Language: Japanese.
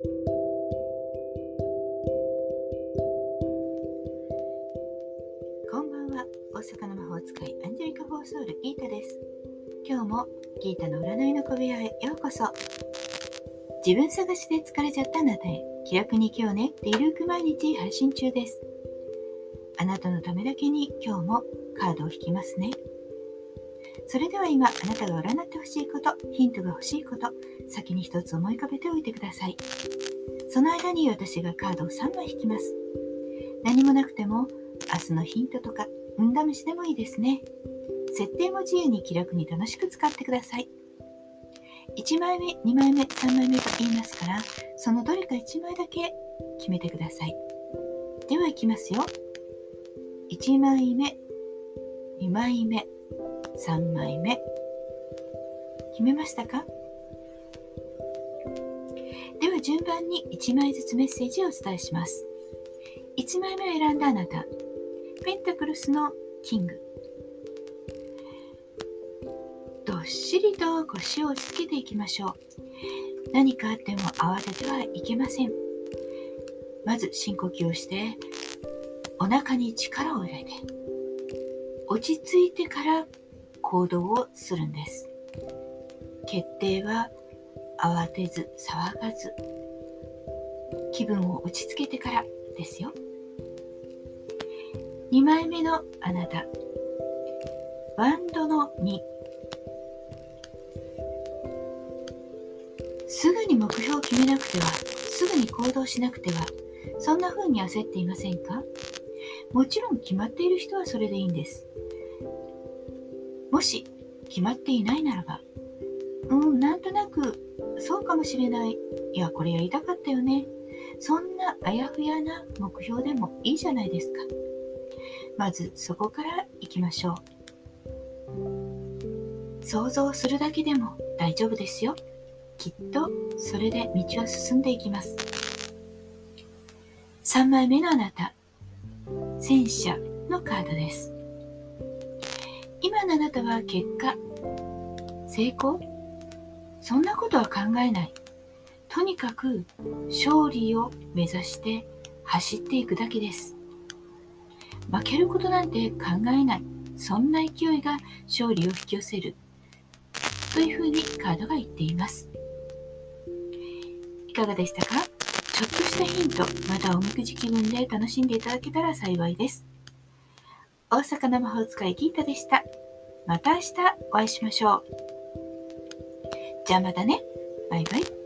こんばんは。大阪の魔法使いアンジェリカ・フォーソウルギータです。今日もギータの占いの小部屋へようこそ。自分探しで疲れちゃったあなたへ気楽に今日ねってゆるく毎日配信中です。あなたのためだけに今日もカードを引きますね。それでは今あなたが占ってほしいことヒントが欲しいこと先に一つ思い浮かべておいてください。その間に私がカードを3枚引きます。何もなくても明日のヒントとか運試しでもいいですね。設定も自由に気楽に楽しく使ってください。1枚目2枚目3枚目と言いますからそのどれか1枚だけ決めてください。ではいきますよ。1枚目2枚目。3枚目。決めましたか？では順番に1枚ずつメッセージをお伝えします。1枚目を選んだあなた。ペンタクルスのキング。どっしりと腰を落ち着けていきましょう。何かあっても慌ててはいけません。まず深呼吸をしてお腹に力を入れて落ち着いてから行動をするんです。決定は慌てず騒がず気分を落ち着けてからですよ。2枚目のあなたバンドの2すぐに目標を決めなくてはすぐに行動しなくてはそんな風に焦っていませんか？もちろん決まっている人はそれでいいんです。もし決まっていないならばうんなんとなくそうかもしれない。いやこれやりたかったよね。そんなあやふやな目標でもいいじゃないですか。まずそこから行きましょう。想像するだけでも大丈夫ですよ。きっとそれで道は進んでいきます。3枚目のあなた。戦車のカードです。今のあなたは結果成功？そんなことは考えない。とにかく勝利を目指して走っていくだけです。負けることなんて考えない。そんな勢いが勝利を引き寄せる。というふうにカードが言っています。いかがでしたか？ちょっとしたヒントまたおみくじ気分で楽しんでいただけたら幸いです。大阪の魔法使いギータでした。また明日お会いしましょう。じゃあまたね。バイバイ。